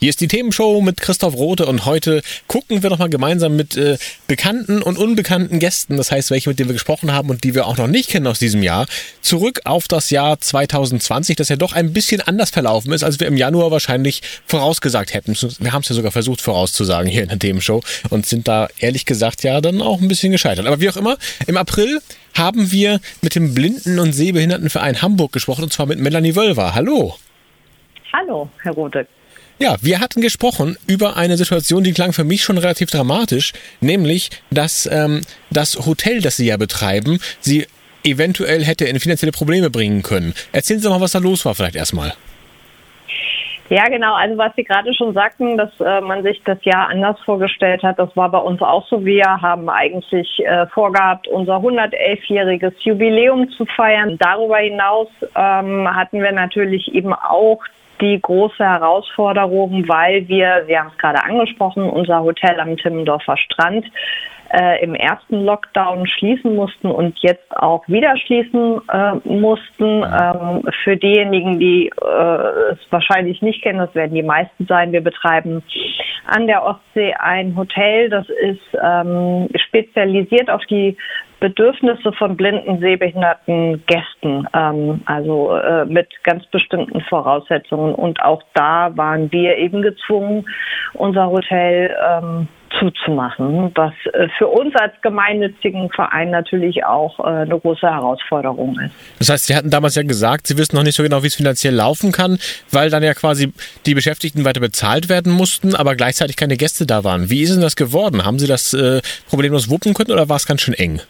Hier ist die Themenshow mit Christoph Rote und heute gucken wir nochmal gemeinsam mit äh, bekannten und unbekannten Gästen, das heißt welche, mit denen wir gesprochen haben und die wir auch noch nicht kennen aus diesem Jahr, zurück auf das Jahr 2020, das ja doch ein bisschen anders verlaufen ist, als wir im Januar wahrscheinlich vorausgesagt hätten. Wir haben es ja sogar versucht vorauszusagen hier in der Themenshow und sind da ehrlich gesagt ja dann auch ein bisschen gescheitert. Aber wie auch immer, im April haben wir mit dem Blinden- und Sehbehindertenverein Hamburg gesprochen und zwar mit Melanie Wölver. Hallo. Hallo, Herr Rote. Ja, wir hatten gesprochen über eine Situation, die klang für mich schon relativ dramatisch, nämlich, dass ähm, das Hotel, das Sie ja betreiben, Sie eventuell hätte in finanzielle Probleme bringen können. Erzählen Sie doch mal, was da los war vielleicht erstmal. Ja, genau. Also was Sie gerade schon sagten, dass äh, man sich das Jahr anders vorgestellt hat, das war bei uns auch so. Wir haben eigentlich äh, vorgehabt, unser 111-jähriges Jubiläum zu feiern. Darüber hinaus ähm, hatten wir natürlich eben auch die große Herausforderung, weil wir, wir haben es gerade angesprochen, unser Hotel am Timmendorfer Strand äh, im ersten Lockdown schließen mussten und jetzt auch wieder schließen äh, mussten. Ähm, für diejenigen, die äh, es wahrscheinlich nicht kennen, das werden die meisten sein, wir betreiben an der Ostsee ein Hotel, das ist ähm, spezialisiert auf die Bedürfnisse von blinden, sehbehinderten Gästen, ähm, also äh, mit ganz bestimmten Voraussetzungen. Und auch da waren wir eben gezwungen, unser Hotel ähm, zuzumachen, was äh, für uns als gemeinnützigen Verein natürlich auch äh, eine große Herausforderung ist. Das heißt, Sie hatten damals ja gesagt, Sie wissen noch nicht so genau, wie es finanziell laufen kann, weil dann ja quasi die Beschäftigten weiter bezahlt werden mussten, aber gleichzeitig keine Gäste da waren. Wie ist denn das geworden? Haben Sie das äh, problemlos wuppen können oder war es ganz schön eng?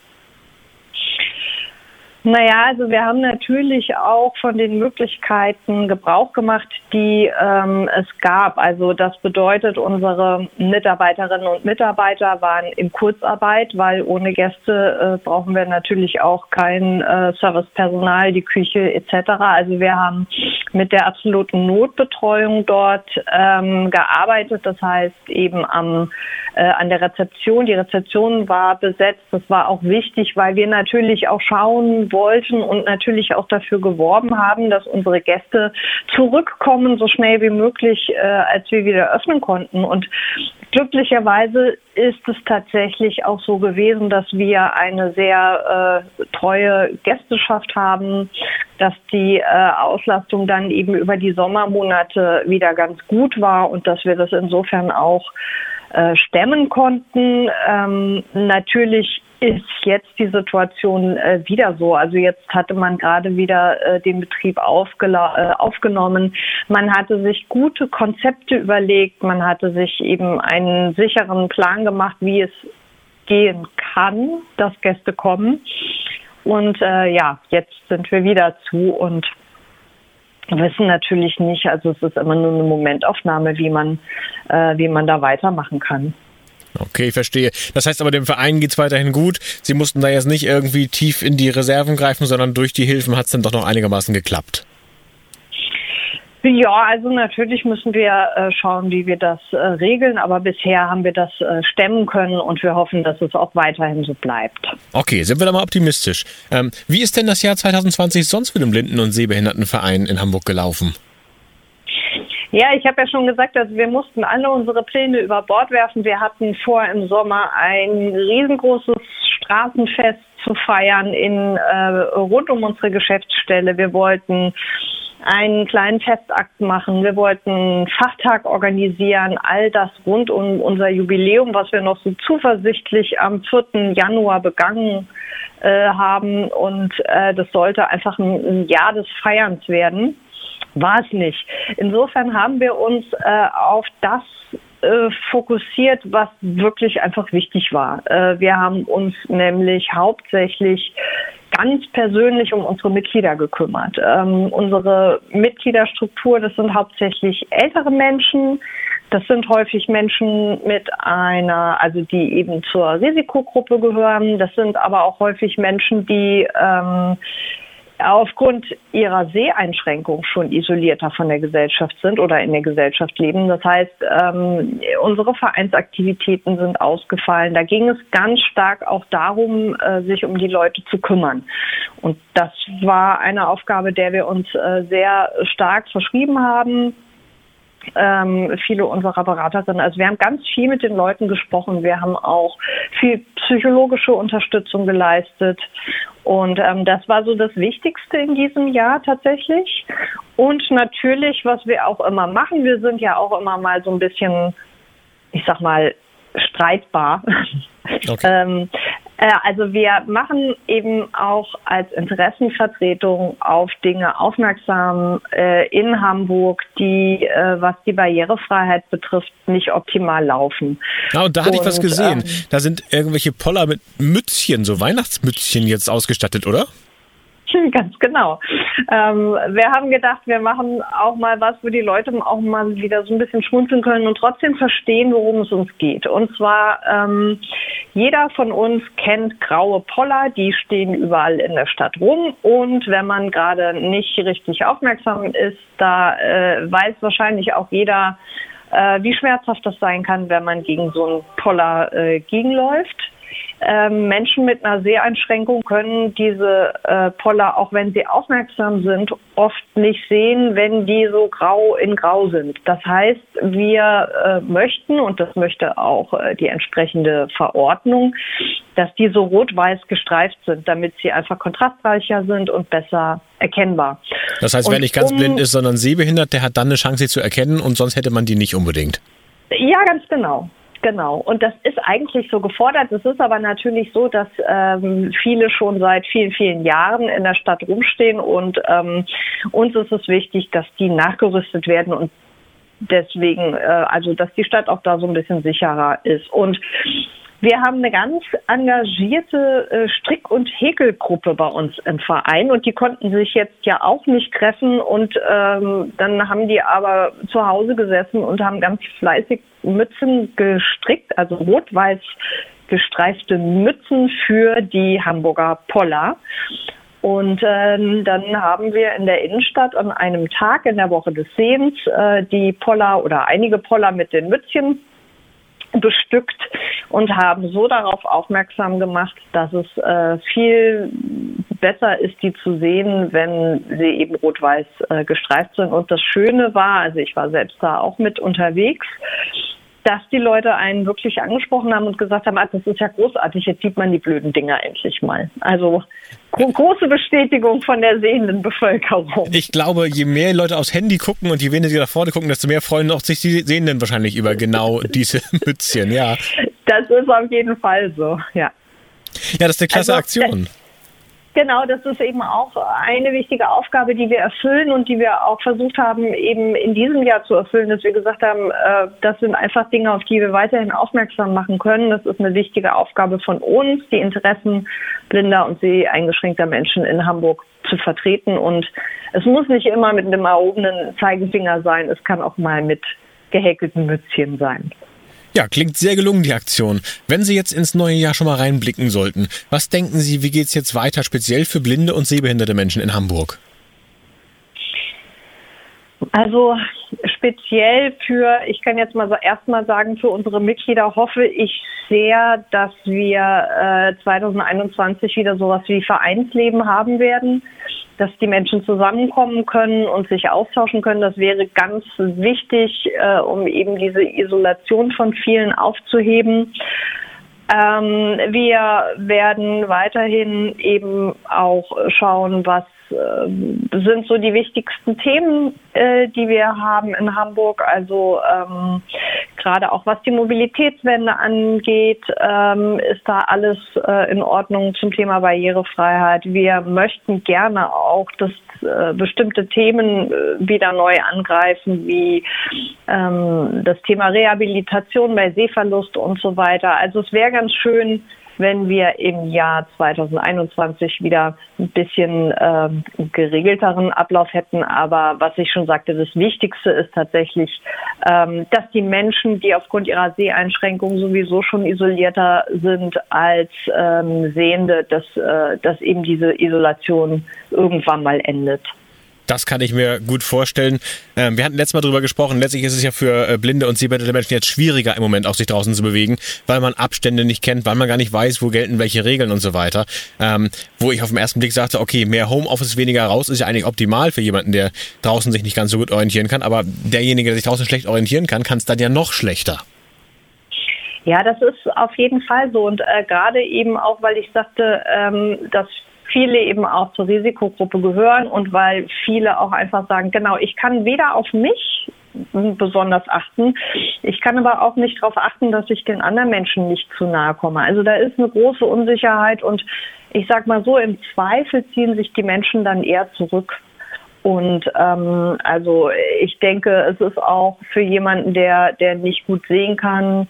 Naja, also wir haben natürlich auch von den Möglichkeiten Gebrauch gemacht, die ähm, es gab. Also das bedeutet, unsere Mitarbeiterinnen und Mitarbeiter waren in Kurzarbeit, weil ohne Gäste äh, brauchen wir natürlich auch kein äh, Servicepersonal, die Küche etc. Also wir haben mit der absoluten Notbetreuung dort ähm, gearbeitet. Das heißt eben am, äh, an der Rezeption. Die Rezeption war besetzt. Das war auch wichtig, weil wir natürlich auch schauen wollten und natürlich auch dafür geworben haben, dass unsere Gäste zurückkommen, so schnell wie möglich, äh, als wir wieder öffnen konnten. Und glücklicherweise ist es tatsächlich auch so gewesen, dass wir eine sehr äh, treue Gästeschaft haben, dass die äh, Auslastung dann eben über die Sommermonate wieder ganz gut war und dass wir das insofern auch äh, stemmen konnten. Ähm, natürlich ist jetzt die Situation äh, wieder so. Also jetzt hatte man gerade wieder äh, den Betrieb äh, aufgenommen. Man hatte sich gute Konzepte überlegt. Man hatte sich eben einen sicheren Plan gemacht, wie es gehen kann, dass Gäste kommen. Und äh, ja, jetzt sind wir wieder zu und wissen natürlich nicht, also es ist immer nur eine Momentaufnahme, wie man, äh, wie man da weitermachen kann. Okay, verstehe. Das heißt aber, dem Verein geht es weiterhin gut. Sie mussten da jetzt nicht irgendwie tief in die Reserven greifen, sondern durch die Hilfen hat es dann doch noch einigermaßen geklappt. Ja, also natürlich müssen wir äh, schauen, wie wir das äh, regeln, aber bisher haben wir das äh, stemmen können und wir hoffen, dass es auch weiterhin so bleibt. Okay, sind wir da mal optimistisch. Ähm, wie ist denn das Jahr 2020 sonst mit dem Blinden- und Sehbehindertenverein in Hamburg gelaufen? Ja, ich habe ja schon gesagt, also wir mussten alle unsere Pläne über Bord werfen. Wir hatten vor im Sommer ein riesengroßes Straßenfest zu feiern in äh, rund um unsere Geschäftsstelle. Wir wollten einen kleinen Festakt machen. Wir wollten einen Fachtag organisieren, all das rund um unser Jubiläum, was wir noch so zuversichtlich am 4. Januar begangen äh, haben. Und äh, das sollte einfach ein, ein Jahr des Feierns werden war es nicht. Insofern haben wir uns äh, auf das äh, fokussiert, was wirklich einfach wichtig war. Äh, wir haben uns nämlich hauptsächlich ganz persönlich um unsere Mitglieder gekümmert. Ähm, unsere Mitgliederstruktur, das sind hauptsächlich ältere Menschen, Das sind häufig Menschen mit einer, also die eben zur Risikogruppe gehören. Das sind aber auch häufig Menschen, die ähm, aufgrund ihrer Seheinschränkung schon isolierter von der Gesellschaft sind oder in der Gesellschaft leben. Das heißt, ähm, unsere Vereinsaktivitäten sind ausgefallen. Da ging es ganz stark auch darum, äh, sich um die Leute zu kümmern. Und das war eine Aufgabe, der wir uns äh, sehr stark verschrieben haben ähm, viele unserer Beraterinnen. Also wir haben ganz viel mit den Leuten gesprochen. Wir haben auch viel psychologische Unterstützung geleistet. Und ähm, das war so das Wichtigste in diesem Jahr tatsächlich. Und natürlich, was wir auch immer machen, wir sind ja auch immer mal so ein bisschen, ich sag mal, streitbar. Okay. ähm, äh, also wir machen eben auch als Interessenvertretung auf Dinge aufmerksam äh, in Hamburg, die, äh, was die Barrierefreiheit betrifft, nicht optimal laufen. Ja, und da hatte und, ich was gesehen. Ähm, da sind irgendwelche Poller mit Mützchen, so Weihnachtsmützchen jetzt ausgestattet, oder? Ganz genau. Ähm, wir haben gedacht, wir machen auch mal was, wo die Leute auch mal wieder so ein bisschen schmunzeln können und trotzdem verstehen, worum es uns geht. Und zwar, ähm, jeder von uns kennt graue Poller, die stehen überall in der Stadt rum. Und wenn man gerade nicht richtig aufmerksam ist, da äh, weiß wahrscheinlich auch jeder, äh, wie schmerzhaft das sein kann, wenn man gegen so einen Poller äh, gegenläuft. Ähm, Menschen mit einer Seheinschränkung können diese äh, Poller, auch wenn sie aufmerksam sind, oft nicht sehen, wenn die so grau in grau sind. Das heißt, wir äh, möchten, und das möchte auch äh, die entsprechende Verordnung, dass die so rot-weiß gestreift sind, damit sie einfach kontrastreicher sind und besser erkennbar. Das heißt, wer nicht ganz um, blind ist, sondern sehbehindert, der hat dann eine Chance, sie zu erkennen und sonst hätte man die nicht unbedingt. Ja, ganz genau. Genau. Und das ist eigentlich so gefordert. Es ist aber natürlich so, dass ähm, viele schon seit vielen, vielen Jahren in der Stadt rumstehen und ähm, uns ist es wichtig, dass die nachgerüstet werden und deswegen, äh, also dass die Stadt auch da so ein bisschen sicherer ist. Und wir haben eine ganz engagierte äh, Strick- und Häkelgruppe bei uns im Verein und die konnten sich jetzt ja auch nicht treffen und ähm, dann haben die aber zu Hause gesessen und haben ganz fleißig Mützen gestrickt, also rot-weiß gestreifte Mützen für die Hamburger Poller. Und ähm, dann haben wir in der Innenstadt an einem Tag in der Woche des Sehens äh, die Poller oder einige Poller mit den Mützchen bestückt und haben so darauf aufmerksam gemacht, dass es äh, viel besser ist, die zu sehen, wenn sie eben rot-weiß äh, gestreift sind. Und das Schöne war, also ich war selbst da auch mit unterwegs, dass die Leute einen wirklich angesprochen haben und gesagt haben, ah, das ist ja großartig, jetzt sieht man die blöden Dinger endlich mal. Also große Bestätigung von der sehenden Bevölkerung. Ich glaube, je mehr Leute aufs Handy gucken und je weniger da vorne gucken, desto mehr freuen auch sich die Sehenden wahrscheinlich über genau diese Mützchen, ja. Das ist auf jeden Fall so, ja. Ja, das ist eine klasse also, Aktion. Genau, das ist eben auch eine wichtige Aufgabe, die wir erfüllen und die wir auch versucht haben, eben in diesem Jahr zu erfüllen, dass wir gesagt haben, äh, das sind einfach Dinge, auf die wir weiterhin aufmerksam machen können. Das ist eine wichtige Aufgabe von uns, die Interessen blinder und seheingeschränkter Menschen in Hamburg zu vertreten. Und es muss nicht immer mit einem erhobenen Zeigefinger sein, es kann auch mal mit gehäkelten Mützchen sein. Ja, klingt sehr gelungen, die Aktion. Wenn Sie jetzt ins neue Jahr schon mal reinblicken sollten, was denken Sie, wie geht es jetzt weiter, speziell für blinde und sehbehinderte Menschen in Hamburg? Also speziell für, ich kann jetzt mal so erstmal sagen, für unsere Mitglieder hoffe ich sehr, dass wir äh, 2021 wieder sowas wie Vereinsleben haben werden dass die Menschen zusammenkommen können und sich austauschen können. Das wäre ganz wichtig, äh, um eben diese Isolation von vielen aufzuheben. Ähm, wir werden weiterhin eben auch schauen, was sind so die wichtigsten Themen, äh, die wir haben in Hamburg. Also ähm, gerade auch was die Mobilitätswende angeht, ähm, ist da alles äh, in Ordnung zum Thema Barrierefreiheit. Wir möchten gerne auch, dass äh, bestimmte Themen äh, wieder neu angreifen, wie ähm, das Thema Rehabilitation bei Sehverlust und so weiter. Also es wäre ganz schön, wenn wir im Jahr 2021 wieder ein bisschen äh, geregelteren Ablauf hätten. Aber was ich schon sagte, das Wichtigste ist tatsächlich, ähm, dass die Menschen, die aufgrund ihrer Seheinschränkungen sowieso schon isolierter sind als ähm, Sehende, dass, äh, dass eben diese Isolation irgendwann mal endet. Das kann ich mir gut vorstellen. Ähm, wir hatten letztes Mal darüber gesprochen. Letztlich ist es ja für äh, blinde und sehbehinderte Menschen jetzt schwieriger im Moment auch sich draußen zu bewegen, weil man Abstände nicht kennt, weil man gar nicht weiß, wo gelten welche Regeln und so weiter. Ähm, wo ich auf den ersten Blick sagte, okay, mehr Homeoffice, weniger raus ist ja eigentlich optimal für jemanden, der draußen sich nicht ganz so gut orientieren kann. Aber derjenige, der sich draußen schlecht orientieren kann, kann es dann ja noch schlechter. Ja, das ist auf jeden Fall so. Und äh, gerade eben auch, weil ich sagte, ähm, dass viele eben auch zur Risikogruppe gehören und weil viele auch einfach sagen, genau, ich kann weder auf mich besonders achten. Ich kann aber auch nicht darauf achten, dass ich den anderen Menschen nicht zu nahe komme. Also da ist eine große Unsicherheit und ich sag mal so, im Zweifel ziehen sich die Menschen dann eher zurück. Und ähm, also ich denke, es ist auch für jemanden, der, der nicht gut sehen kann,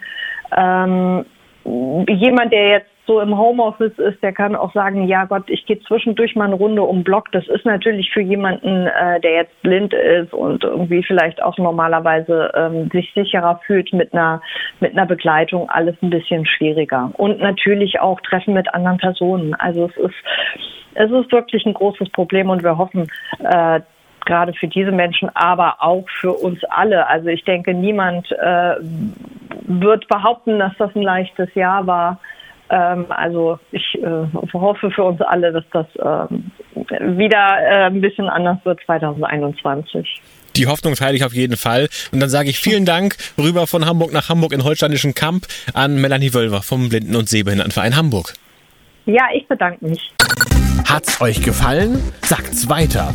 ähm, jemand, der jetzt so im Homeoffice ist, der kann auch sagen, ja Gott, ich gehe zwischendurch mal eine Runde um Block. Das ist natürlich für jemanden, äh, der jetzt blind ist und irgendwie vielleicht auch normalerweise ähm, sich sicherer fühlt mit einer mit einer Begleitung, alles ein bisschen schwieriger. Und natürlich auch Treffen mit anderen Personen. Also es ist es ist wirklich ein großes Problem und wir hoffen, äh, gerade für diese Menschen, aber auch für uns alle. Also ich denke, niemand äh, wird behaupten, dass das ein leichtes Jahr war. Ähm, also ich äh, hoffe für uns alle, dass das ähm, wieder äh, ein bisschen anders wird 2021. Die Hoffnung teile ich auf jeden Fall. Und dann sage ich vielen Dank rüber von Hamburg nach Hamburg in holsteinischen Kamp an Melanie Wölver vom Blinden- und Sehbehindertenverein Hamburg. Ja, ich bedanke mich. Hat's euch gefallen? Sagt's weiter.